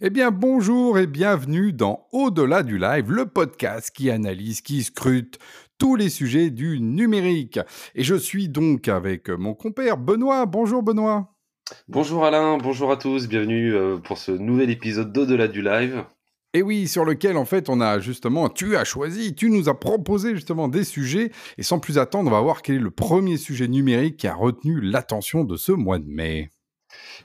Eh bien, bonjour et bienvenue dans Au-delà du live, le podcast qui analyse, qui scrute tous les sujets du numérique. Et je suis donc avec mon compère Benoît. Bonjour Benoît. Bonjour Alain, bonjour à tous, bienvenue euh, pour ce nouvel épisode d'Au-delà du live. Et oui, sur lequel en fait on a justement, tu as choisi, tu nous as proposé justement des sujets. Et sans plus attendre, on va voir quel est le premier sujet numérique qui a retenu l'attention de ce mois de mai.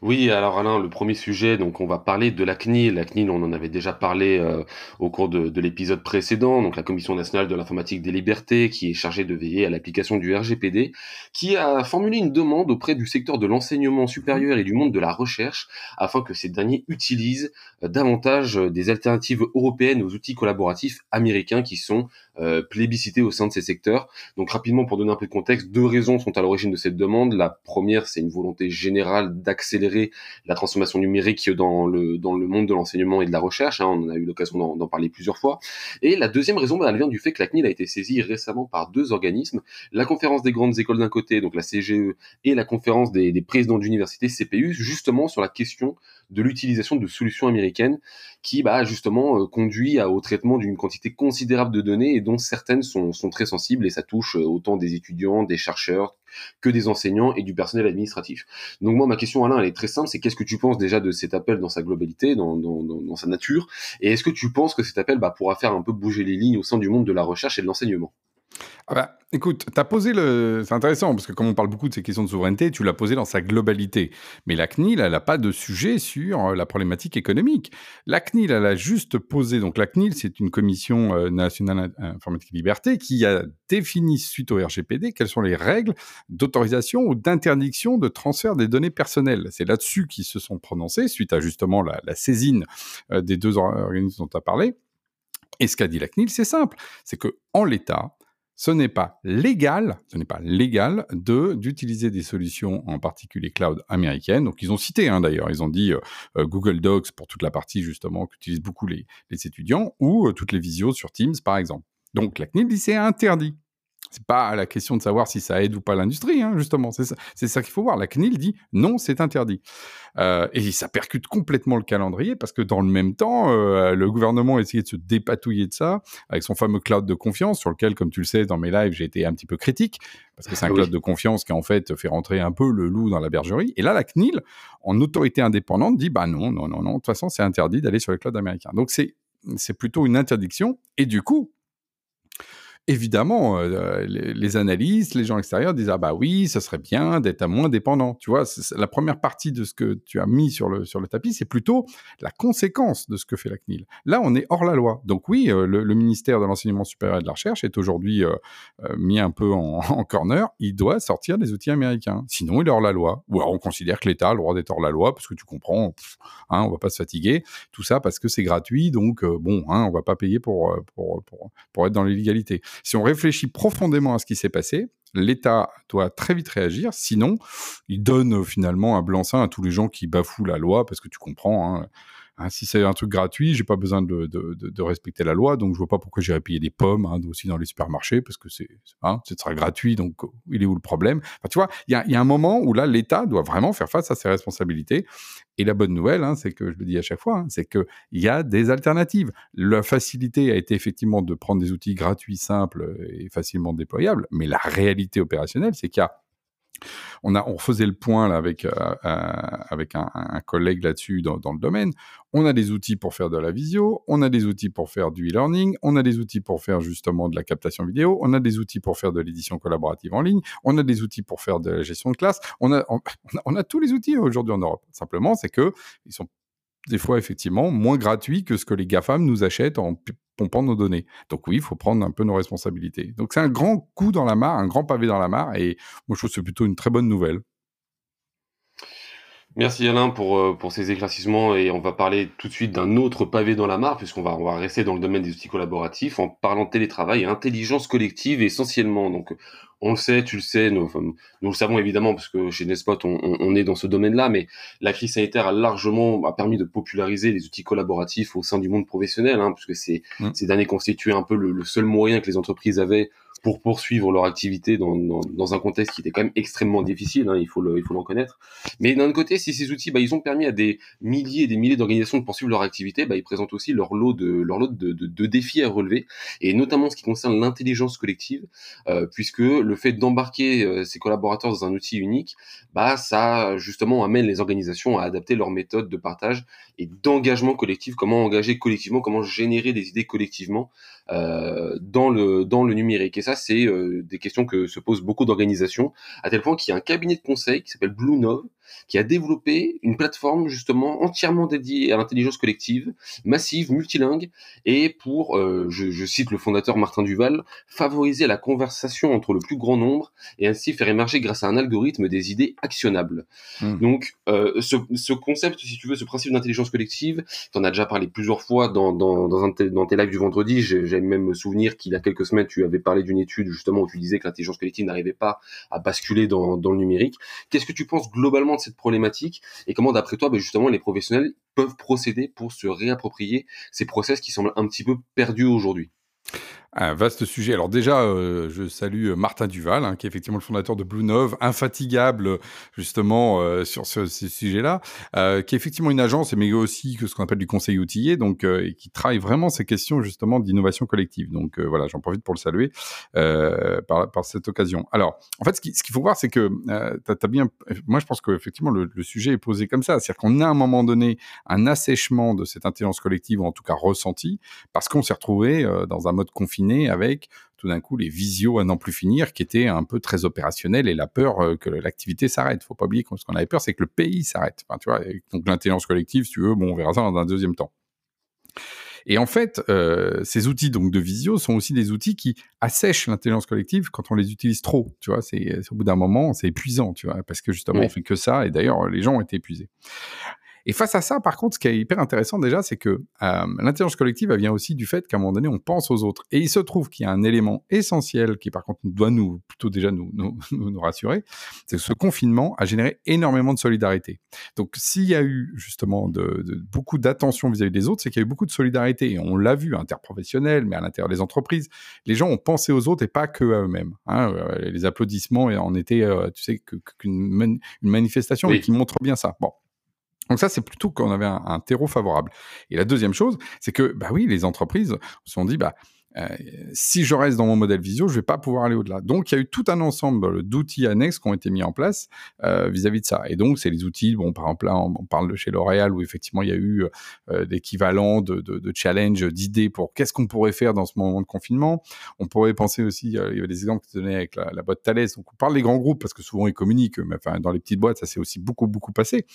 Oui, alors Alain, le premier sujet, donc on va parler de la CNIL. La CNIL, on en avait déjà parlé euh, au cours de, de l'épisode précédent, donc la Commission nationale de l'informatique des libertés, qui est chargée de veiller à l'application du RGPD, qui a formulé une demande auprès du secteur de l'enseignement supérieur et du monde de la recherche, afin que ces derniers utilisent euh, davantage euh, des alternatives européennes aux outils collaboratifs américains qui sont euh, plébiscités au sein de ces secteurs. Donc rapidement, pour donner un peu de contexte, deux raisons sont à l'origine de cette demande. La première, c'est une volonté générale d'accélérer la transformation numérique dans le, dans le monde de l'enseignement et de la recherche. Hein. on a eu l'occasion d'en parler plusieurs fois. Et la deuxième raison, bah, elle vient du fait que la CNIL a été saisie récemment par deux organismes, la conférence des grandes écoles d'un côté, donc la CGE, et la conférence des, des présidents d'université, CPU, justement sur la question de l'utilisation de solutions américaines qui bah, justement euh, conduit au traitement d'une quantité considérable de données et dont certaines sont, sont très sensibles et ça touche euh, autant des étudiants, des chercheurs que des enseignants et du personnel administratif. Donc moi ma question Alain elle est très simple, c'est qu'est-ce que tu penses déjà de cet appel dans sa globalité, dans, dans, dans sa nature et est-ce que tu penses que cet appel bah, pourra faire un peu bouger les lignes au sein du monde de la recherche et de l'enseignement? Ah bah, écoute, tu as posé le. C'est intéressant parce que, comme on parle beaucoup de ces questions de souveraineté, tu l'as posé dans sa globalité. Mais la CNIL, elle n'a pas de sujet sur euh, la problématique économique. La CNIL, elle a juste posé. Donc, la CNIL, c'est une commission euh, nationale informatique et liberté qui a défini, suite au RGPD, quelles sont les règles d'autorisation ou d'interdiction de transfert des données personnelles. C'est là-dessus qu'ils se sont prononcés, suite à justement la, la saisine euh, des deux organismes dont tu as parlé. Et ce qu'a dit la CNIL, c'est simple c'est que en l'état, ce n'est pas légal, ce n'est pas légal de d'utiliser des solutions en particulier cloud américaines. Donc ils ont cité hein, d'ailleurs, ils ont dit euh, euh, Google Docs pour toute la partie justement qu'utilisent beaucoup les, les étudiants ou euh, toutes les visios sur Teams par exemple. Donc la CNIL dit c'est interdit. C'est pas la question de savoir si ça aide ou pas l'industrie, hein, justement. C'est ça, ça qu'il faut voir. La CNIL dit non, c'est interdit. Euh, et ça percute complètement le calendrier parce que dans le même temps, euh, le gouvernement a essayé de se dépatouiller de ça avec son fameux cloud de confiance sur lequel, comme tu le sais, dans mes lives, j'ai été un petit peu critique parce que c'est un ah cloud de confiance qui en fait fait rentrer un peu le loup dans la bergerie. Et là, la CNIL, en autorité indépendante, dit bah non, non, non, non. De toute façon, c'est interdit d'aller sur les clouds américains. Donc c'est c'est plutôt une interdiction. Et du coup, évidemment, euh, les, analystes, les gens extérieurs disent ah bah oui, ça serait bien d'être moins dépendant. Tu vois, la première partie de ce que tu as mis sur le sur le tapis, c'est plutôt la conséquence de ce que fait la CNIL. Là, on est hors la loi. Donc oui, euh, le, ministère de l'enseignement supérieur et de la recherche est aujourd'hui euh, mis un peu en, corner. Il doit sortir des outils américains. Sinon, il est hors la loi. Ou alors on considère que l'État a le droit d'être hors la loi parce que tu comprends, hein, on va pas se fatiguer. Tout ça parce que c'est gratuit. Donc bon, hein, on va pas payer pour, pour, pour être dans l'illégalité. Si on réfléchit profondément à ce qui s'est passé, l'État doit très vite réagir, sinon il donne euh, finalement un blanc-seing à tous les gens qui bafouent la loi, parce que tu comprends, hein, Hein, si c'est un truc gratuit, j'ai pas besoin de, respecter la loi, donc je vois pas pourquoi j'irais payer des pommes hein, aussi dans les supermarchés parce que c'est, hein, ce sera gratuit, donc il est où le problème? Tu vois, il y a, y a, un moment où là l'État doit vraiment faire face à ses responsabilités. Et la bonne nouvelle, hein, c'est que je le dis à chaque fois, c'est que il y a des alternatives. La facilité a été effectivement de prendre des outils gratuits, simples et facilement déployables, mais la réalité opérationnelle, c'est qu'il y a on, a, faisait le point avec, euh, euh, un, collègue là-dessus dans, le domaine. On a des outils pour faire de la visio, on a des outils pour faire du e-learning, on a des outils pour faire justement de la captation vidéo, on a des outils pour faire de l'édition collaborative en ligne, on a des outils pour faire de la gestion de classe. On a, tous les outils aujourd'hui en Europe. Simplement, c'est que ils sont des fois effectivement moins gratuits que ce que les GAFAM nous achètent en pompant nos données. Donc oui, il faut prendre un peu nos responsabilités. Donc c'est un grand coup dans la mare, un grand pavé dans la mare, et moi je trouve que c'est plutôt une très bonne nouvelle. Merci Alain pour, euh, pour ces éclaircissements et on va parler tout de suite d'un autre pavé dans la mare puisqu'on va, on va rester dans le domaine des outils collaboratifs en parlant de télétravail et intelligence collective essentiellement. Donc on le sait, tu le sais, nous, nous le savons évidemment parce que chez Nespot on, on, est dans ce domaine-là, mais la crise sanitaire a largement a permis de populariser les outils collaboratifs au sein du monde professionnel, hein, puisque c'est mmh. ces derniers constituaient un peu le, le, seul moyen que les entreprises avaient pour poursuivre leur activité dans, dans, dans, un contexte qui était quand même extrêmement difficile, hein, il faut le, il faut l'en connaître. Mais d'un autre côté, si ces outils, bah, ils ont permis à des milliers et des milliers d'organisations de poursuivre leur activité, bah, ils présentent aussi leur lot de leur lot de, de, de défis à relever, et notamment ce qui concerne l'intelligence collective, euh, puisque le fait d'embarquer euh, ses collaborateurs dans un outil unique, bah ça justement amène les organisations à adapter leurs méthodes de partage et d'engagement collectif, comment engager collectivement, comment générer des idées collectivement euh, dans le dans le numérique. Et ça, c'est euh, des questions que se posent beaucoup d'organisations, à tel point qu'il y a un cabinet de conseil qui s'appelle Blue Nove, qui a développé une plateforme justement entièrement dédiée à l'intelligence collective, massive, multilingue, et pour, euh, je, je, cite le fondateur Martin Duval, favoriser la conversation entre le plus grand nombre et ainsi faire émerger grâce à un algorithme des idées actionnables. Mmh. Donc, euh, ce, ce, concept, si tu veux, ce principe d'intelligence collective, tu en as déjà parlé plusieurs fois dans, tes lives du vendredi, j'aime même me souvenir qu'il y a quelques semaines, tu avais parlé d'une étude justement où tu disais que l'intelligence collective n'arrivait pas à basculer dans, dans le numérique. Qu'est-ce que tu penses globalement de cette problématique et comment, d'après toi, ben justement, les professionnels peuvent procéder pour se réapproprier ces process qui semblent un petit peu perdus aujourd'hui? Un vaste sujet. Alors déjà, euh, je salue euh, Martin Duval, hein, qui est effectivement le fondateur de Blue Nove, infatigable justement euh, sur ce, ces sujets-là, euh, qui est effectivement une agence, mais aussi que ce qu'on appelle du conseil outillé, donc euh, et qui travaille vraiment ces questions justement d'innovation collective. Donc euh, voilà, j'en profite pour le saluer par, par, cette occasion. Alors, en fait, ce qu'il faut voir, c'est que tu as, bien, moi je pense qu'effectivement le, le sujet est posé comme ça, c'est-à-dire qu'on a à un moment donné un assèchement de cette intelligence collective, ou en tout cas ressenti, parce qu'on s'est retrouvé dans un mode confiné avec tout d'un coup les visios à n'en plus finir, qui étaient un peu très opérationnels et la peur euh, que l'activité s'arrête. Faut pas oublier que ce qu'on avait peur, c'est que le pays s'arrête. Enfin, tu vois, donc l'intelligence collective, si tu veux, bon, on verra ça dans un deuxième temps. Et en fait, euh, ces outils donc de visio sont aussi des outils qui assèchent l'intelligence collective quand on les utilise trop. Tu vois, c'est au bout d'un moment, c'est épuisant, tu vois, parce que justement, oui. on fait que ça. Et d'ailleurs, les gens ont été épuisés. Et face à ça, par contre, ce qui est hyper intéressant déjà, c'est que euh, l'intelligence collective, elle vient aussi du fait qu'à un moment donné, on pense aux autres. Et il se trouve qu'il y a un élément essentiel qui, par contre, doit nous, plutôt déjà nous, nous, nous rassurer, c'est que ce confinement a généré énormément de solidarité. Donc, s'il y a eu justement de, de beaucoup d'attention vis-à-vis des autres, c'est qu'il y a eu beaucoup de solidarité. Et on l'a vu, interprofessionnel, mais à l'intérieur des entreprises, les gens ont pensé aux autres et pas que à eux-mêmes. Hein. Les applaudissements en étaient, euh, tu sais, qu'une une manifestation, oui. qui montre bien ça. Bon. Donc ça, c'est plutôt qu'on avait un, terreau favorable. Et la deuxième chose, c'est que, bah oui, les entreprises se sont dit, bah, euh, si je reste dans mon modèle visio, je vais pas pouvoir aller au-delà. Donc, il y a eu tout un ensemble d'outils annexes qui ont été mis en place euh, vis-à-vis -vis de ça. Et donc, c'est les outils, bon, par exemple, là, on, parle de chez L'Oréal où effectivement, il y a eu euh, l'équivalent de, de, challenge, d'idées pour qu'est-ce qu'on pourrait faire dans ce moment de confinement. On pourrait penser aussi, euh, il y avait des exemples que tu donnais avec la, la boîte Thales. Donc, on parle des grands groupes parce que souvent ils communiquent, mais dans les petites boîtes, ça s'est aussi beaucoup, beaucoup passé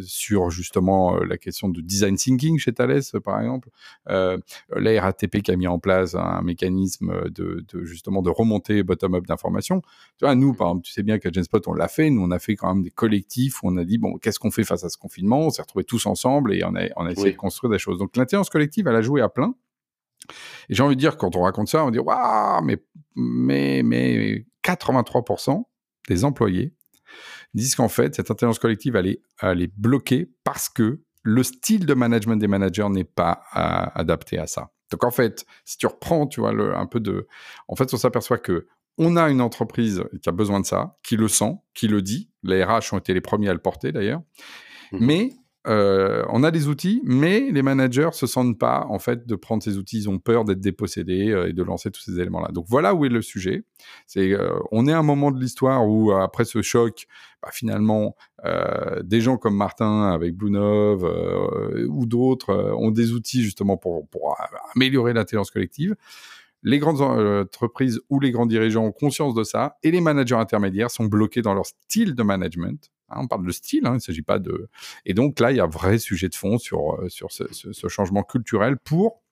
sur justement la question de design thinking chez Thales, par exemple. la RATP qui a mis en place un mécanisme de, de justement de remontée bottom-up d'informations. Tu vois, nous, par exemple, tu sais bien qu'à Genspot, on l'a fait. Nous, on a fait quand même des collectifs où on a dit, bon, qu'est-ce qu'on fait face à ce confinement? On s'est retrouvés tous ensemble et on a, on a essayé oui. de construire des choses. Donc, l'intelligence collective, elle a joué à plein. Et j'ai envie de dire, quand on raconte ça, on dit, waouh, mais, mais, mais 83% des employés disent qu'en fait, cette intelligence collective, elle est, elle est bloquée parce que le style de management des managers n'est pas à, adapté à ça. Donc en fait, si tu reprends, tu vois, le, un peu de... En fait, on s'aperçoit que on a une entreprise qui a besoin de ça, qui le sent, qui le dit. Les RH ont été les premiers à le porter d'ailleurs. Mmh. Mais euh, on a des outils, mais les managers se sentent pas en fait de prendre ces outils. Ils ont peur d'être dépossédés euh, et de lancer tous ces éléments-là. Donc voilà où est le sujet. C'est euh, on est à un moment de l'histoire où après ce choc, bah, finalement, des gens comme Martin avec Bluenov ou d'autres ont des outils justement pour améliorer l'intelligence collective les grandes entreprises ou les grands dirigeants ont conscience de ça et les managers intermédiaires sont bloqués dans leur style de management. Hein, on parle de style, hein, il ne s'agit pas de. Et donc là, il y a un vrai sujet de fond sur, sur ce, ce, ce changement culturel pour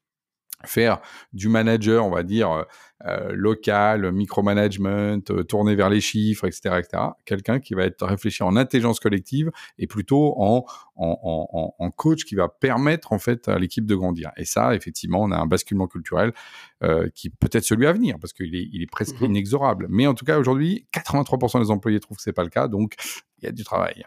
faire du manager, on va dire, euh, local, micromanagement, euh, tourné vers les chiffres, etc., etc. Quelqu'un qui va être réfléchi en intelligence collective et plutôt en, en, en, en coach qui va permettre en fait à l'équipe de grandir. Et ça, effectivement, on a un basculement culturel euh, qui peut être celui à venir parce qu'il est, il est presque mmh. inexorable. Mais en tout cas, aujourd'hui, 83% des employés trouvent que c'est pas le cas, donc il y a du travail.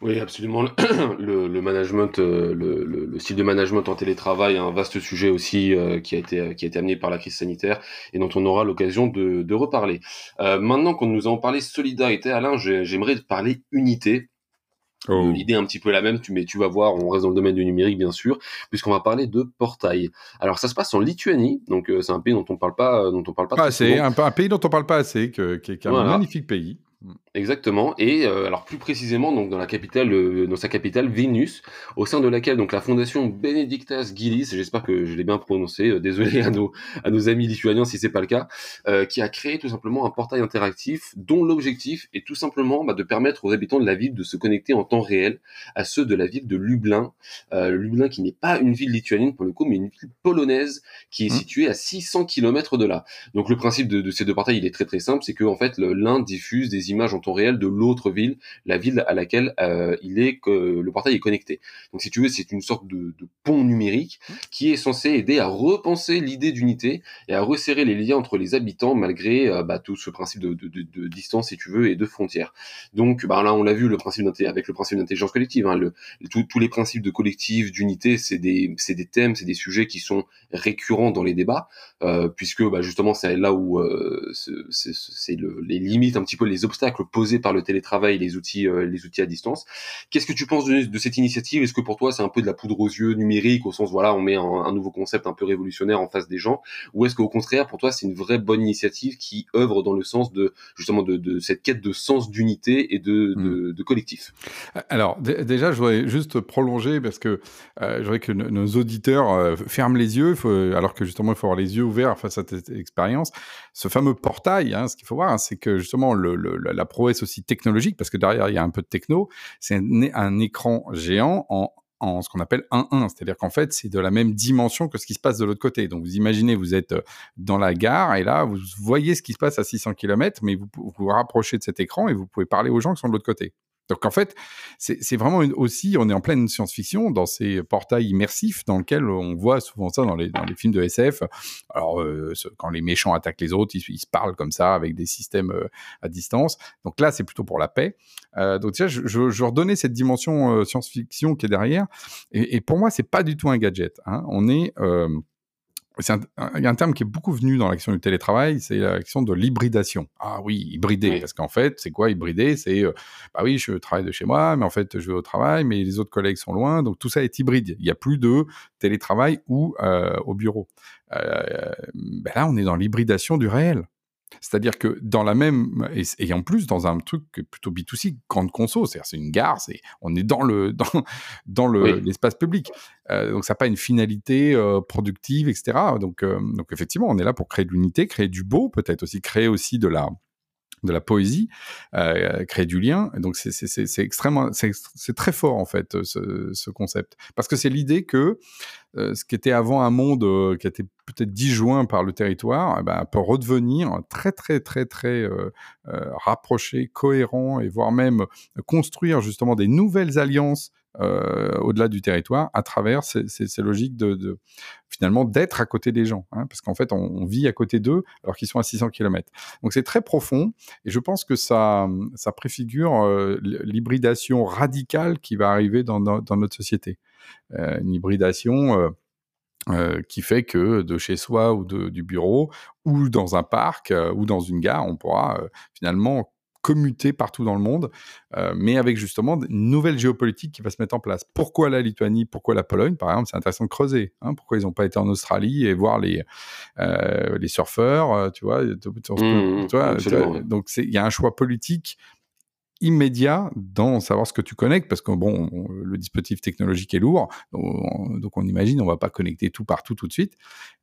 Oui, absolument. Le, le management, euh, le, le, style de management en télétravail est un vaste sujet aussi euh, qui a été qui a été amené par la crise sanitaire et dont on aura l'occasion de, de reparler. Euh, maintenant qu'on nous avons parlé solidarité, Alain, j'aimerais parler unité. Oh. L'idée est un petit peu la même, tu, mais tu vas voir, on reste dans le domaine du numérique bien sûr, puisqu'on va parler de portail. Alors ça se passe en Lituanie, donc c'est un pays dont on parle pas, dont on parle pas. pas assez, un, un, pays dont on parle pas assez, qui est un magnifique pays. Exactement. Et euh, alors plus précisément donc dans la capitale, euh, dans sa capitale Vilnius, au sein de laquelle donc la fondation Benedictas Gilis, j'espère que je l'ai bien prononcé, euh, désolé à nos à nos amis lituaniens si c'est pas le cas, qui a créé tout simplement un portail interactif dont l'objectif est tout simplement bah, de permettre aux habitants de la ville de se connecter en temps réel à ceux de la ville de Lublin, Lublin qui n'est pas une ville lituanienne pour le coup, mais une ville polonaise qui est mmh. située à 600 km de là. Donc le principe de, de ces deux portails il est très très simple, c'est que en fait l'un diffuse des images en temps réel de l'autre ville, la ville à laquelle euh, il est le portail est connecté. Donc si tu veux, c'est une sorte de, pont numérique qui est censé aider à repenser l'idée d'unité et à resserrer les liens entre les habitants malgré euh, bah, tout ce principe de, distance, si tu veux, et de frontières. Donc bah, là, on l'a vu, le principe avec le principe d'intelligence collective, hein, tous les principes de collectif, d'unité, c'est des, des thèmes, c'est des sujets qui sont récurrents dans les débats, euh, puisque bah, justement c'est là où c'est les limites, un petit peu les obstacles posés par le télétravail les outils, euh, les outils à distance. Qu'est-ce que tu penses de, cette initiative? Est-ce que pour toi c'est un peu de la poudre aux yeux numérique au sens voilà on met un, nouveau concept un peu révolutionnaire en face des gens? Ou est-ce qu'au contraire pour toi c'est une vraie bonne initiative qui œuvre dans le sens de justement de, cette quête de sens d'unité et de, hmm. de, collectif? Alors déjà je voudrais juste prolonger parce que euh, je voudrais que nos auditeurs euh, ferment les yeux alors que justement il faut avoir les yeux ouverts face à cette expérience. Ce fameux portail, hein, ce qu'il faut voir, hein, c'est que justement le, la prouesse aussi technologique, parce que derrière, il y a un peu de techno, c'est un, écran géant en en ce qu'on appelle 1-1, c'est-à-dire qu'en fait, c'est de la même dimension que ce qui se passe de l'autre côté. Donc, vous imaginez, vous êtes euh, dans la gare et là, vous voyez ce qui se passe à 600 km, mais vous vous, vous rapprochez de cet écran et vous pouvez parler aux gens qui sont de l'autre côté. Donc en fait, c'est vraiment aussi, on est en pleine science-fiction dans ces portails immersifs dans lesquels on voit souvent ça dans les, films de SF. Alors euh, quand les méchants attaquent les autres, ils, se parlent comme ça avec des systèmes euh, à distance. Donc là, c'est plutôt pour la paix. Euh, donc déjà, je, je, redonnais cette dimension science-fiction qui est derrière. Et, et, pour moi, c'est pas du tout un gadget. Hein. On est il y a un terme qui est beaucoup venu dans l'action du télétravail, c'est l'action de l'hybridation. Ah oui, hybrider, parce qu'en fait, c'est quoi hybrider? C'est, euh, bah oui, je travaille de chez moi, mais en fait, je vais au travail, mais les autres collègues sont loin, donc tout ça est hybride. Il n'y a plus de télétravail ou euh, au bureau. Euh, ben là, on est dans l'hybridation du réel. C'est-à-dire que dans la même et, en plus dans un truc plutôt B2C, grande conso, c'est-à-dire c'est une gare, c'est on est dans le dans dans le l'espace public, euh, donc ça n'a pas une finalité euh, productive, etc. Donc euh, donc effectivement, on est là pour créer de l'unité, créer du beau, peut-être aussi créer aussi de la de la poésie, euh, créer du lien. donc c'est extrêmement, c'est très fort en fait ce, ce concept, parce que c'est l'idée que euh, ce qui était avant un monde euh, qui était peut-être disjoint par le territoire, eh ben, peut redevenir très très très très euh, rapproché, cohérent et voire même construire justement des nouvelles alliances au-delà du territoire à travers ces, logiques de finalement d'être à côté des gens, hein, parce qu'en fait on, vit à côté d'eux alors qu'ils sont à 600 km. Donc c'est très profond et je pense que ça, ça préfigure l'hybridation radicale qui va arriver dans, dans, notre société. Euh, une hybridation euh, euh, qui fait que de chez soi ou de, du bureau ou dans un parc ou dans une gare, on pourra finalement commuter partout dans le monde, mais avec justement une nouvelle géopolitique qui va se mettre en place. Pourquoi la Lituanie? Pourquoi la Pologne? Par exemple, c'est intéressant de creuser. Hein, pourquoi ils n'ont pas été en Australie et voir les, les surfeurs, tu vois, mmh, mmh, Donc il y a un choix politique immédiat dans savoir ce que tu connectes, parce que bon, le dispositif technologique est lourd, donc on imagine on va pas connecter tout partout tout de suite.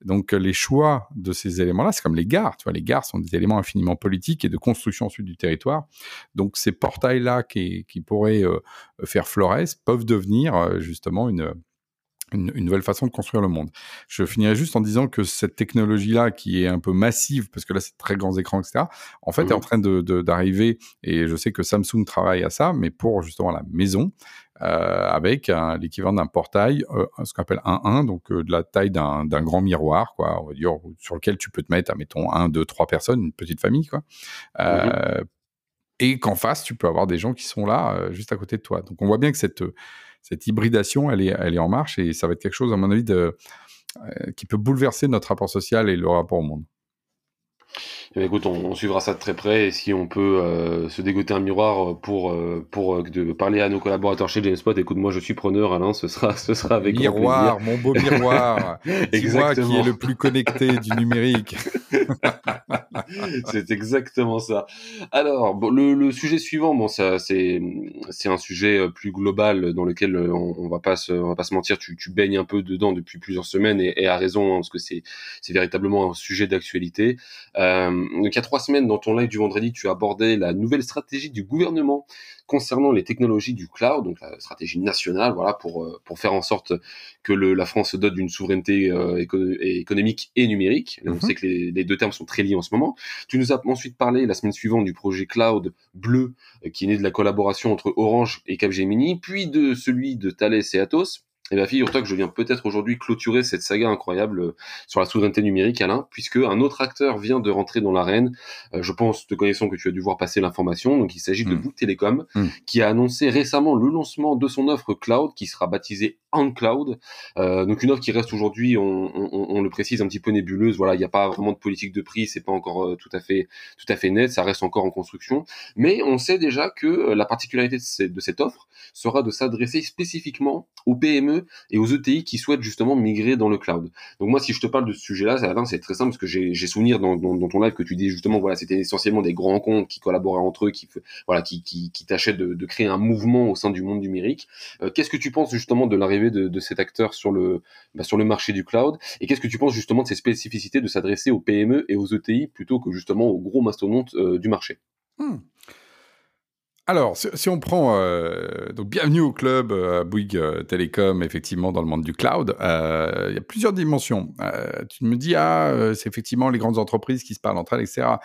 Donc les choix de ces éléments-là, c'est comme les gares, tu vois, les gares sont des éléments infiniment politiques et de construction ensuite du territoire. Donc ces portails-là qui, qui pourraient euh, faire flores peuvent devenir euh, justement une une, nouvelle façon de construire le monde. Je finirai juste en disant que cette technologie-là, qui est un peu massive, parce que là, c'est très grands écrans, etc., en fait, est en train d'arriver, de, et je sais que Samsung travaille à ça, mais pour justement la maison, euh, avec l'équivalent d'un portail, euh, ce qu'on appelle un 1, donc euh, de la taille d'un grand miroir, quoi, on va dire, sur lequel tu peux te mettre, admettons, un, deux, trois personnes, une petite famille, quoi, mmh et qu'en face, tu peux avoir des gens qui sont là juste à côté de toi. Donc on voit bien que cette, cette hybridation, elle est, elle est en marche et ça va être quelque chose, à mon avis, euh, qui peut bouleverser notre rapport social et le rapport au monde. Eh écoute, on, suivra ça de très près et si on peut euh, se dégoter un miroir pour euh, pour euh, de parler à nos collaborateurs chez James Spot, écoute, moi je suis preneur, Alain, ce sera ce sera avec miroir, mon beau miroir, exactement, qui est le plus connecté du numérique. c'est exactement ça. Alors, le, le, sujet suivant, bon, ça c'est c'est un sujet plus global dans lequel on, on, va pas se on va pas se mentir, tu, tu baignes un peu dedans depuis plusieurs semaines et, et à raison hein, parce que c'est c'est véritablement un sujet d'actualité. Euh, il y a trois semaines, dans ton live du vendredi, tu as abordé la nouvelle stratégie du gouvernement concernant les technologies du cloud, donc la stratégie nationale, voilà, pour euh, pour faire en sorte que le, la France se dote d'une souveraineté euh, économique et numérique. On mhm. sait que les, les, deux termes sont très liés en ce moment. Tu nous as ensuite parlé la semaine suivante du projet cloud bleu, euh, qui est né de la collaboration entre Orange et Capgemini, puis de celui de Thales et Atos. Et eh bien, figure-toi que je viens peut-être aujourd'hui clôturer cette saga incroyable euh, sur la souveraineté numérique, Alain, puisque un autre acteur vient de rentrer dans l'arène. Euh, je pense, te connaissant que tu as dû voir passer l'information. Donc, il s'agit de hmm. Bouygues Telecom, hmm. qui a annoncé récemment le lancement de son offre cloud, qui sera baptisée cloud. Euh, donc une offre qui reste aujourd'hui, on, le précise, un petit peu nébuleuse. Voilà, il n'y a pas vraiment de politique de prix, c'est pas encore euh, tout à fait tout à fait net, ça reste encore en construction. Mais on sait déjà que la particularité de, cette offre sera de s'adresser spécifiquement aux PME et aux ETI qui souhaitent justement migrer dans le cloud. Donc moi, si je te parle de ce sujet-là, c'est très simple parce que j'ai souvenir dans, ton live que tu dis justement, voilà, c'était essentiellement des grands comptes qui collaboraient entre eux, qui voilà, qui, qui, tâchaient de, créer un mouvement au sein du monde numérique. Qu'est-ce que tu penses justement de l'arrivée de, cet acteur sur le, bah, sur le marché du cloud? Et qu'est-ce que tu penses justement de ces spécificités de s'adresser aux PME et aux ETI plutôt que justement aux gros mastodontes euh, du marché? Hmm. Alors, si, on prend euh, donc bienvenue au club euh, Bouygues euh, Télécom, effectivement dans le monde du cloud, il y a plusieurs dimensions. tu me dis ah c'est effectivement les grandes entreprises qui se parlent entre elles, etc.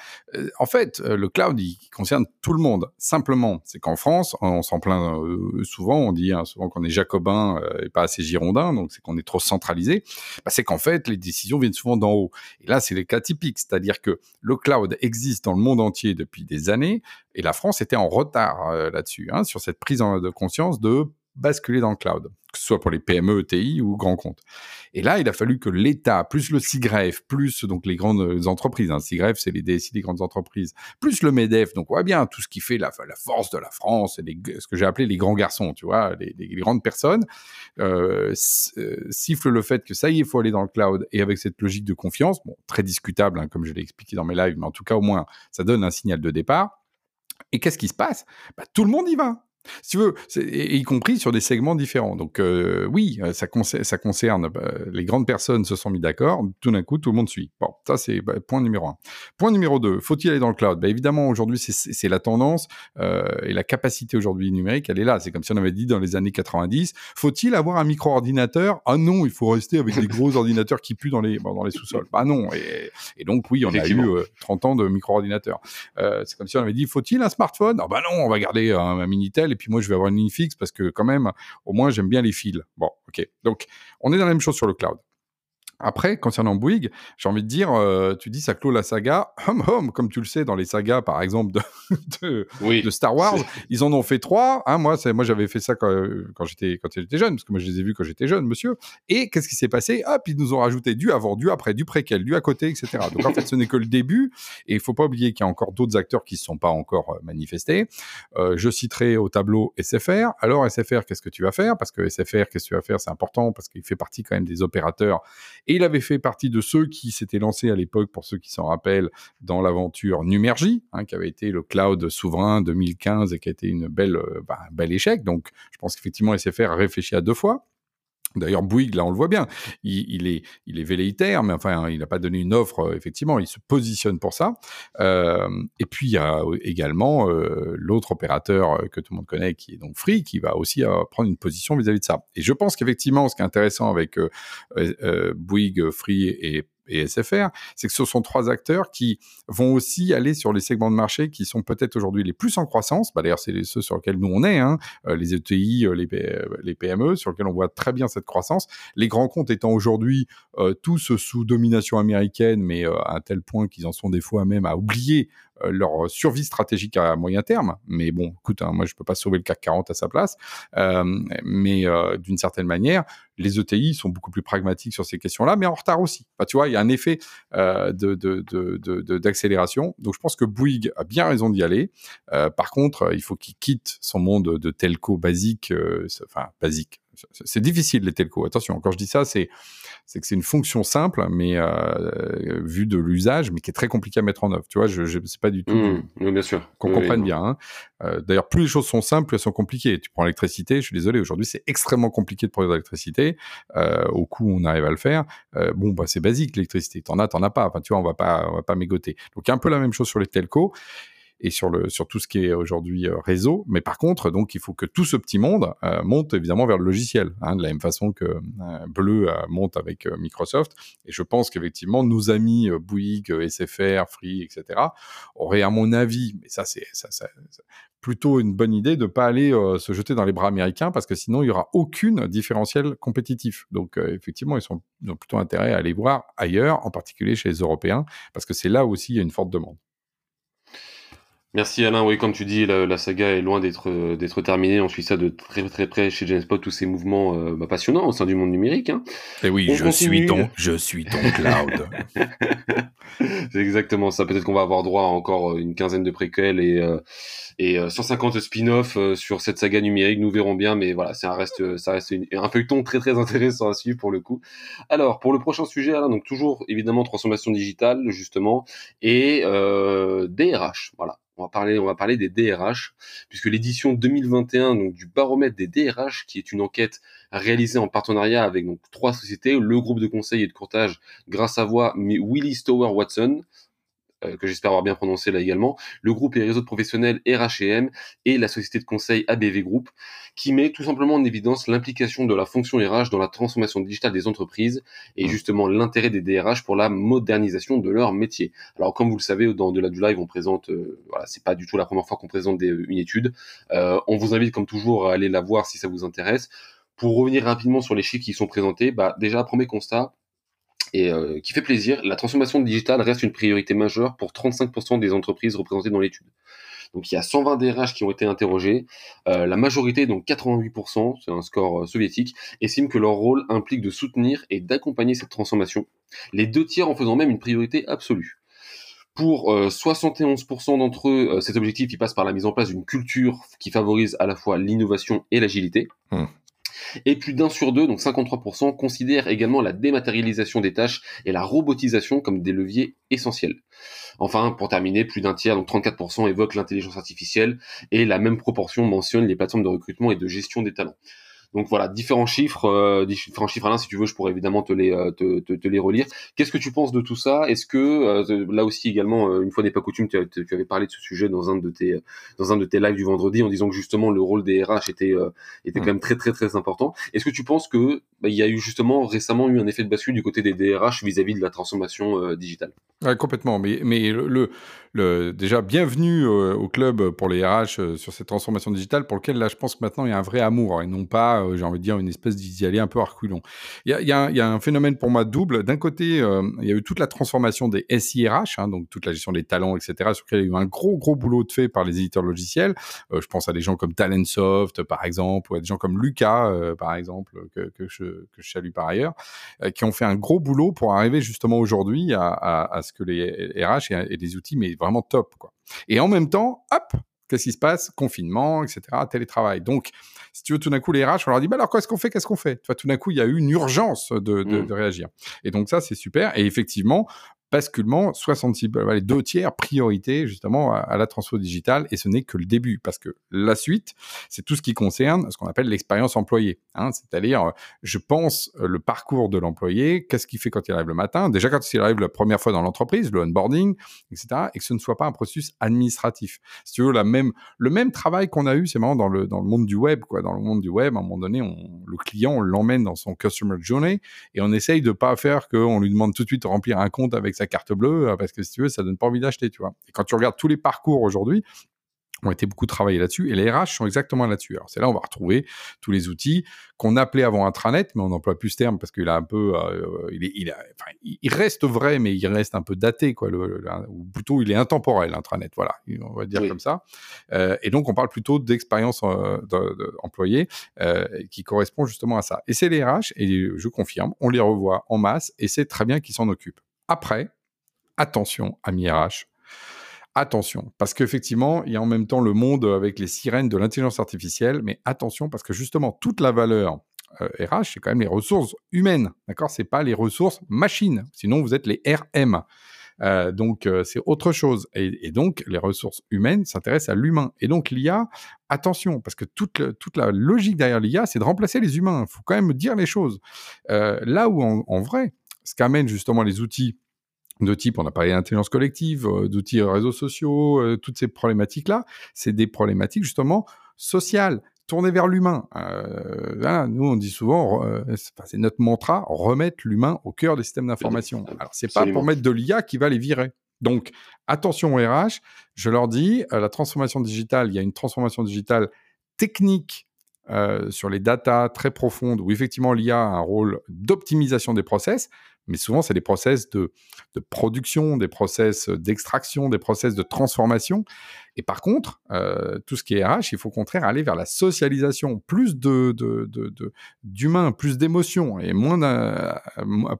en fait, le cloud il concerne tout le monde. Simplement, c'est qu'en France, on s'en plaint souvent, on dit hein, souvent qu'on est jacobin et pas assez girondin, donc c'est qu'on est trop centralisé. Bah, c'est qu'en fait les décisions viennent souvent d'en haut. Et là, c'est les cas typiques, c'est-à-dire que le cloud existe dans le monde entier depuis des années. Et la France était en retard euh, là-dessus, hein, sur cette prise de conscience de basculer dans le cloud, que ce soit pour les PME, ETI ou grands comptes. Et là, il a fallu que l'État, plus le CIGREF, plus donc les grandes entreprises, hein, CIGREF, c'est les DSI des grandes entreprises, plus le MEDEF, donc on voit bien tout ce qui fait la, force de la France, ce que j'ai appelé les grands garçons, tu vois, les, les, grandes personnes, euh, euh, siffle le fait que ça y est, il faut aller dans le cloud, et avec cette logique de confiance, bon, très discutable, hein, comme je l'ai expliqué dans mes lives, mais en tout cas, au moins, ça donne un signal de départ et qu'est-ce qui se passe? Bah, Tout le monde y va. Si tu veux, y compris sur des segments différents. Donc euh, oui, euh, ça, ça concerne bah, les grandes personnes se sont mis d'accord. Tout d'un coup, tout le monde suit. Bon, ça c'est bah, point numéro un. Point numéro deux, faut-il aller dans le cloud? Bah, Évidemment, aujourd'hui, c'est la tendance euh, et la capacité aujourd'hui numérique, elle est là. C'est comme si on avait dit dans les années 90, faut-il avoir un micro-ordinateur? Ah non, il faut rester avec des gros ordinateurs qui puent dans les, dans les sous-sols. Bah non. Et, et, donc oui, on a eu 30 ans de micro-ordinateurs. c'est comme si on avait dit, faut-il un smartphone? Ah bah non, on va garder un, un Minitel et puis moi je vais avoir une ligne fixe parce que quand même, au moins j'aime bien les fils. Bon, ok. Donc on est dans la même chose sur le cloud. Après, concernant Bouygues, j'ai envie de dire, euh, tu dis ça clôt la saga. Hum hum, comme tu le sais, dans les sagas, par exemple, de, de, Star Wars, ils en ont fait trois. Hein, moi, moi j'avais fait ça quand, quand j'étais jeune, parce que moi, je les ai vus quand j'étais jeune, monsieur. Et qu'est-ce qui s'est passé? Hop, ils nous ont rajouté du avant, du après, du préquel, du à côté, etc. Donc, en fait, ce n'est que le début. Et il faut pas oublier qu'il y a encore d'autres acteurs qui ne se sont pas encore euh, manifestés. Euh, je citerai au tableau SFR. Alors, SFR, qu'est-ce que tu vas faire? Parce que SFR, qu'est-ce que tu vas faire? C'est important, parce qu'il fait partie quand même des opérateurs et il avait fait partie de ceux qui s'étaient lancés à l'époque, pour ceux qui s'en rappellent, dans l'aventure Numergy, hein, qui avait été le cloud souverain 2015 et qui a été une belle, euh, bah, un bel échec. Donc, je pense qu'effectivement, SFR a réfléchi à deux fois. D'ailleurs, Bouygues, là, on le voit bien, il, est, il mais enfin, il n'a pas donné une offre, euh, effectivement, il se positionne pour ça. Euh, et puis, il y a également euh, l'autre opérateur que tout le monde connaît, qui est donc Free, qui va aussi prendre une position vis-à-vis -vis de ça. Et je pense qu'effectivement, ce qui est intéressant avec Bouygues, Free et et SFR, c'est que ce sont trois acteurs qui vont aussi aller sur les segments de marché qui sont peut-être aujourd'hui les plus en croissance. Bah, D'ailleurs, c'est ceux sur lesquels nous on est, hein, euh, les ETI, euh, les, PME, sur lesquels on voit très bien cette croissance. Les grands comptes étant aujourd'hui euh, tous sous domination américaine, mais à un tel point qu'ils en sont des fois même à oublier leur survie stratégique à moyen terme. Mais bon, écoute, hein, moi je peux pas sauver le CAC 40 à sa place, mais d'une certaine manière, les ETI sont beaucoup plus pragmatiques sur ces questions-là, mais en retard aussi. tu vois, il y a un effet euh, d'accélération. Donc, je pense que Bouygues a bien raison d'y aller. Euh, par contre, il faut qu'il quitte son monde de telco basique, euh, enfin basique, c'est difficile les telcos. Attention, quand je dis ça, c'est c'est que c'est une fonction simple, mais euh, vue de l'usage, mais qui est très compliqué à mettre en œuvre. Tu vois, je, je sais pas du tout. Mmh, bien sûr. Qu'on comprenne bien. Hein. Euh, D'ailleurs, plus les choses sont simples, plus elles sont compliquées. Tu prends l'électricité, je suis désolé, aujourd'hui c'est extrêmement compliqué de produire de l'électricité. Euh, au coup, on arrive à le faire. Euh, bon, bah c'est basique l'électricité. T'en as, t'en as pas. Enfin, tu vois, on va pas, on va pas mégoter. Donc, un peu la même chose sur les telcos et sur le sur tout ce qui est aujourd'hui euh, réseau. Mais par contre, donc il faut que tout ce petit monde euh, monte évidemment vers le logiciel, hein, de la même façon que euh, Bleu monte avec Microsoft. Et je pense qu'effectivement nos amis Bouygues, SFR, Free, etc. auraient à mon avis, mais ça c'est ça, ça, plutôt une bonne idée de pas aller se jeter dans les bras américains parce que sinon il y aura aucune différentiel compétitif. Donc effectivement ils, sont, ils ont plutôt intérêt à aller voir ailleurs, en particulier chez les Européens, parce que c'est là aussi il y a une forte demande. Merci Alain, oui comme tu dis, la, saga est loin d'être euh, d'être terminée. On suit ça de très très près chez Genspot, tous ces mouvements euh, bah, passionnants au sein du monde numérique. Hein. Et eh oui, je suis ton, je suis ton cloud. C'est exactement ça. Peut-être qu'on va avoir droit à encore une quinzaine de préquels et et 150 spin-off sur cette saga numérique. Nous verrons bien, mais voilà, ça reste ça reste un feuilleton très très intéressant à suivre pour le coup. Alors pour le prochain sujet, Alain, donc toujours évidemment transformation digitale justement et euh, DRH. Voilà on va parler, des DRH, puisque l'édition 2021 donc, du baromètre des DRH, qui est une enquête réalisée en partenariat avec trois sociétés, le groupe de conseil et de courtage grâce à voix Willis Tower Watson, que j'espère avoir bien prononcé là également, le groupe et les réseaux professionnels RHM et la société de conseil ABV Group, qui met tout simplement en évidence l'implication de la fonction RH dans la transformation digitale des entreprises et mmh. justement l'intérêt des DRH pour la modernisation de leur métier. Alors comme vous le savez, dans de la du live, on présente, euh, voilà, c'est pas du tout la première fois qu'on présente des, une étude. Euh, on vous invite comme toujours à aller la voir si ça vous intéresse. Pour revenir rapidement sur les chiffres qui sont présentés, bah déjà premier constat, et euh, qui fait plaisir. La transformation digitale reste une priorité majeure pour 35% des entreprises représentées dans l'étude. Donc il y a 120 DRH qui ont été interrogés. Euh, la majorité, donc 88%, c'est un score euh, soviétique, estiment que leur rôle implique de soutenir et d'accompagner cette transformation. Les deux tiers en faisant même une priorité absolue. Pour 71% d'entre eux, cet objectif passe par la mise en place d'une culture qui favorise à la fois l'innovation et l'agilité. Hum. Et plus d'un sur deux, donc 53%, considèrent également la dématérialisation des tâches et la robotisation comme des leviers essentiels. Enfin, pour terminer, plus d'un tiers, donc 34%, évoquent l'intelligence artificielle et la même proportion mentionne les plateformes de recrutement et de gestion des talents. Donc voilà, différents chiffres, euh, différents chiffres. Alain, si tu veux, je pourrais évidemment te les euh, te, te, les relire. Qu'est-ce que tu penses de tout ça? Est-ce que euh, là aussi également, une fois n'est pas coutume, tu, tu, avais parlé de ce sujet dans un de tes dans un de tes lives du vendredi en disant que justement le rôle des RH était était quand même très très très important. Est-ce que tu penses que bah, il y a eu justement récemment eu un effet de bascule du côté des DRH vis-à-vis de la transformation digitale? Ouais, Complètement. Mais mais le, le déjà bienvenue au club pour les RH sur cette transformation digitale pour lequel là je pense que maintenant il y a un vrai amour et non pas euh, j'ai envie de dire, une espèce d'y aller un peu reculons. Il y a, un phénomène pour moi double. D'un côté, euh, il y a eu toute la transformation des SIRH, hein, donc toute la gestion des talents, etc., sur lequel il y a eu un gros, gros boulot de fait par les éditeurs logiciels. Euh, je pense à des gens comme Talentsoft, par exemple, ou à des gens comme Lucas, par exemple, que, je, que je salue par ailleurs, qui ont fait un gros boulot pour arriver justement aujourd'hui à, ce que les RH et, des outils, mais vraiment top, quoi. Et en même temps, hop, Qu'est-ce qui se passe? Confinement, etc., télétravail. Donc, si tu veux, tout d'un coup, les RH, on leur dit, bah alors, qu'est-ce qu'on fait Qu'est-ce qu'on fait? Tout d'un coup, il y a eu une urgence de, de mmh. réagir. Et donc, ça, c'est super. Et effectivement, basculement, 66, bah, les deux tiers priorité justement à, la transfo digitale et ce n'est que le début parce que la suite, c'est tout ce qui concerne ce qu'on appelle l'expérience employée. Hein, C'est-à-dire, je pense euh, le parcours de l'employé, qu'est-ce qu'il fait quand il arrive le matin, déjà quand il arrive la première fois dans l'entreprise, le onboarding, etc. Et que ce ne soit pas un processus administratif. Si tu veux, la même, le même travail qu'on a eu, c'est marrant dans le, dans le monde du web, quoi. Dans le monde du web, à un moment donné, on, le client, on l'emmène dans son customer journey et on essaye de pas faire qu'on lui demande tout de suite de remplir un compte avec sa carte bleue, euh, parce que si tu veux, ça donne pas envie d'acheter, tu vois. Et quand tu regardes tous les parcours aujourd'hui, ont été beaucoup travaillés là-dessus et les RH sont exactement là-dessus. Alors c'est là où on va retrouver tous les outils qu'on appelait avant intranet, mais on n'emploie plus ce terme parce qu'il a un peu, euh, il, est, il, il, reste vrai, mais il reste un peu daté, quoi. Le, ou plutôt, il est intemporel intranet. Voilà, on va dire comme ça. Euh, et donc on parle plutôt d'expérience euh, employée euh, qui correspond justement à ça. Et c'est les RH et je confirme, on les revoit en masse et c'est très bien qu'ils s'en occupent. Après, attention, amis RH, attention, parce qu'effectivement, il y a en même temps le monde avec les sirènes de l'intelligence artificielle, mais attention, parce que justement, toute la valeur RH, euh, c'est quand même les ressources humaines, d'accord? C'est pas les ressources machines, sinon vous êtes les RM. Euh, donc euh, c'est autre chose. Et, donc les ressources humaines s'intéressent à l'humain. Et donc l'IA, attention, parce que toute, toute la logique derrière l'IA, c'est de remplacer les humains. Il faut quand même dire les choses. là où en vrai, ce qu'amènent justement les outils de type, on a parlé d'intelligence collective, euh, d'outils réseaux sociaux, euh, toutes ces problématiques-là, c'est des problématiques justement sociales, tournées vers l'humain. Euh, nous, on dit souvent, c'est notre mantra, remettre l'humain au cœur des systèmes d'information. Alors, c'est pas pour mettre de l'IA qui va les virer. Donc, attention aux RH, je leur dis, la transformation digitale, il y a une transformation digitale technique sur les datas très profondes, où effectivement l'IA a un rôle d'optimisation des process, mais souvent, c'est des process de, production, des process d'extraction, des process de transformation. Et par contre, euh, tout ce qui est RH, il faut au contraire aller vers la socialisation, plus de, d'humain, plus d'émotions, et moins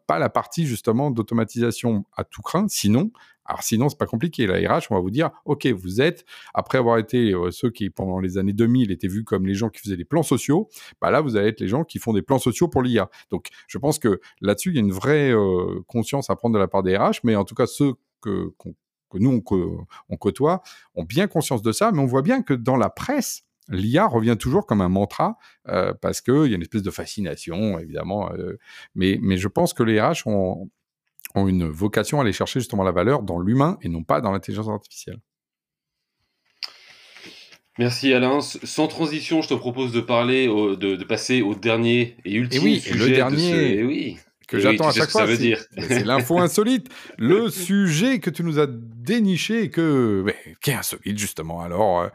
pas la partie justement d'automatisation à tout craint. Sinon, alors sinon, c'est pas compliqué. La RH, on va vous dire, OK, vous êtes, après avoir été euh, ceux qui, pendant les années 2000, étaient vus comme les gens qui faisaient des plans sociaux, bah là, vous allez être les gens qui font des plans sociaux pour l'IA. Donc, je pense que là-dessus, il y a une vraie euh, conscience à prendre de la part des RH, mais en tout cas, ceux que, nous, on, côtoie, ont bien conscience de ça, mais on voit bien que dans la presse, l'IA revient toujours comme un mantra euh, parce qu'il y a une espèce de fascination, évidemment. mais, mais je pense que les RH ont, ont une vocation à aller chercher justement la valeur dans l'humain et non pas dans l'intelligence artificielle. Merci Alain. Sans transition, je te propose de parler, de, passer au dernier et ultime oui, sujet. le dernier. oui. Que j'attends à chaque fois. Ça veut dire. C'est l'info insolite, le sujet que tu nous as déniché et que, qui est insolite justement. Alors, euh,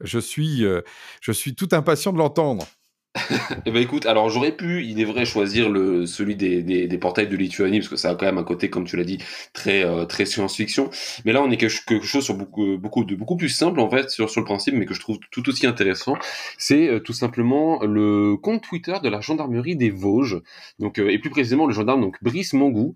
je suis, euh, je suis tout impatient de l'entendre. Eh ben écoute, alors j'aurais pu, il est vrai, choisir le celui des, des, des, portails de Lituanie parce que ça a quand même un côté, comme tu l'as dit, très euh, très science-fiction. Mais là, on est quelque chose sur beaucoup beaucoup de beaucoup plus simple en fait sur sur le principe, mais que je trouve tout aussi intéressant. C'est euh, tout simplement le compte Twitter de la gendarmerie des Vosges, donc euh, et plus précisément le gendarme donc Brice Mangou,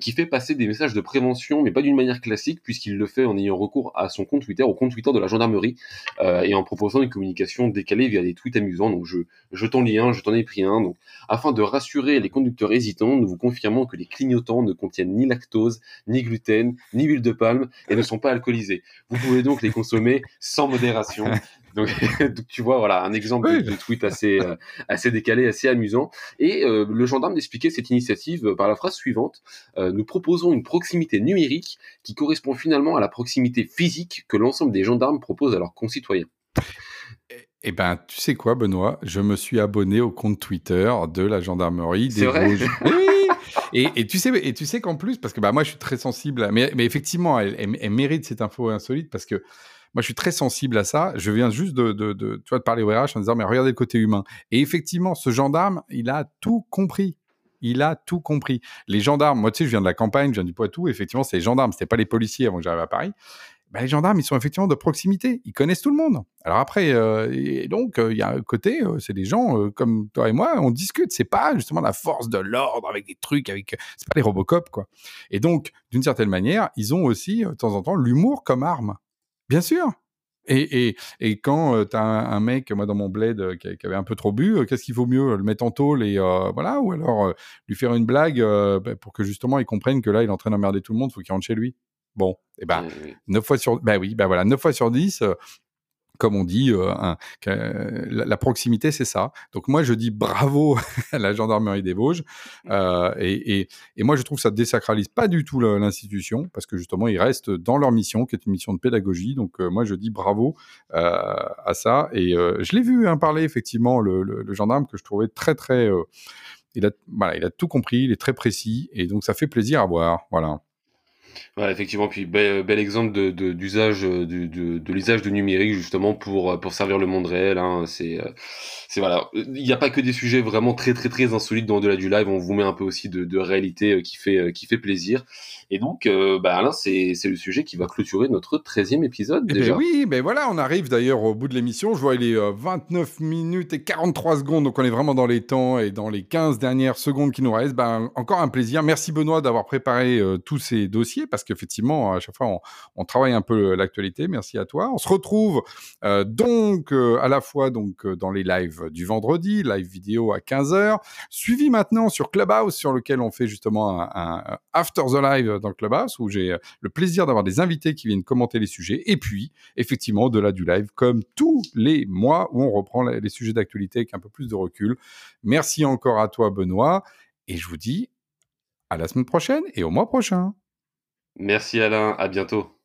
qui fait passer des messages de prévention, mais pas d'une manière classique puisqu'il le fait en ayant recours à son compte Twitter, au compte Twitter de la gendarmerie, et en proposant une communication décalée via des tweets amusants. Donc je je t'en lis un, je t'en ai pris un. Donc, afin de rassurer les conducteurs hésitants, nous vous confirmons que les clignotants ne contiennent ni lactose, ni gluten, ni huile de palme et ne sont pas alcoolisés. Vous pouvez donc les consommer sans modération. Donc, tu vois, voilà, un exemple de, tweet assez, euh, assez décalé, assez amusant. Et euh, le gendarme d'expliquer cette initiative par la phrase suivante euh, Nous proposons une proximité numérique qui correspond finalement à la proximité physique que l'ensemble des gendarmes proposent à leurs concitoyens. Eh ben, tu sais quoi, Benoît? Je me suis abonné au compte Twitter de la gendarmerie des Vosges. Oui, et, et, tu sais, et tu sais qu'en plus, parce que bah moi, je suis très sensible, à, mais, mais, effectivement, elle, elle, mérite cette info insolite parce que moi, je suis très sensible à ça. Je viens juste de, de, de, tu vois, de parler au RH en disant, mais regardez le côté humain. Et effectivement, ce gendarme, il a tout compris. Il a tout compris. Les gendarmes, moi, tu sais, je viens de la campagne, je viens du Poitou. Effectivement, c'est les gendarmes, c'était pas les policiers avant que j'arrive à Paris. Ben, les gendarmes, ils sont effectivement de proximité. Ils connaissent tout le monde. Alors après, euh, et donc, euh, il y a un côté, euh, c'est des gens comme toi et moi, on discute. C'est pas justement la force de l'ordre avec des trucs, avec. C'est pas les Robocop, quoi. Et donc, d'une certaine manière, ils ont aussi, de temps en temps, l'humour comme arme. Bien sûr. Et, et, et quand tu as un, mec, moi dans mon bled, qui, avait un peu trop bu, qu'est-ce qu'il vaut mieux Le mettre en tôle et voilà, ou alors lui faire une blague ben, pour que justement il comprenne que là il est en train d'emmerder tout le monde, faut qu'il rentre chez lui. Bon, et eh ben, 9 fois sur, ben oui, ben voilà, 9 fois sur 10, euh, comme on dit, euh, la, proximité, c'est ça. Donc moi, je dis bravo à la gendarmerie des Vosges. Euh, et, moi, je trouve que ça désacralise pas du tout l'institution, parce que justement, ils restent dans leur mission, qui est une mission de pédagogie. Donc moi, je dis bravo à ça. Et je l'ai vu hein, parler, effectivement, le, le, gendarme, que je trouvais très, très... il, a, voilà, il a tout compris, il est très précis, et donc ça fait plaisir à voir. Voilà. Ouais, effectivement, puis bel, bel exemple de, de- d'usage euh, de, de, de l'usage du numérique justement pour, euh, pour servir le monde réel. Hein. C'est, euh, c'est voilà, il n'y a pas que des sujets vraiment très très très insolites dans de la du live. On vous met un peu aussi de, de réalité euh, qui fait euh, qui fait plaisir. Et donc, euh, bah Alain, c'est c'est le sujet qui va clôturer notre treizième épisode Eh ben déjà. oui, ben voilà, on arrive d'ailleurs au bout de l'émission. Je vois il est euh, 29 minutes et 43 secondes, donc on est vraiment dans les temps et dans les 15 dernières secondes qui nous restent. Ben, encore un plaisir. Merci Benoît d'avoir préparé euh, tous ces dossiers parce qu'effectivement, à chaque fois, on, travaille un peu l'actualité. Merci à toi. On se retrouve euh, donc euh, à la fois donc euh, dans les lives du vendredi, live vidéo à 15h, suivi maintenant sur Clubhouse sur lequel on fait justement un, after the live dans Clubhouse où j'ai euh, le plaisir d'avoir des invités qui viennent commenter les sujets. Et puis, effectivement, au-delà du live, comme tous les mois où on reprend les sujets d'actualité avec un peu plus de recul. Merci encore à toi, Benoît. Et je vous dis à la semaine prochaine et au mois prochain. Merci Alain, à bientôt.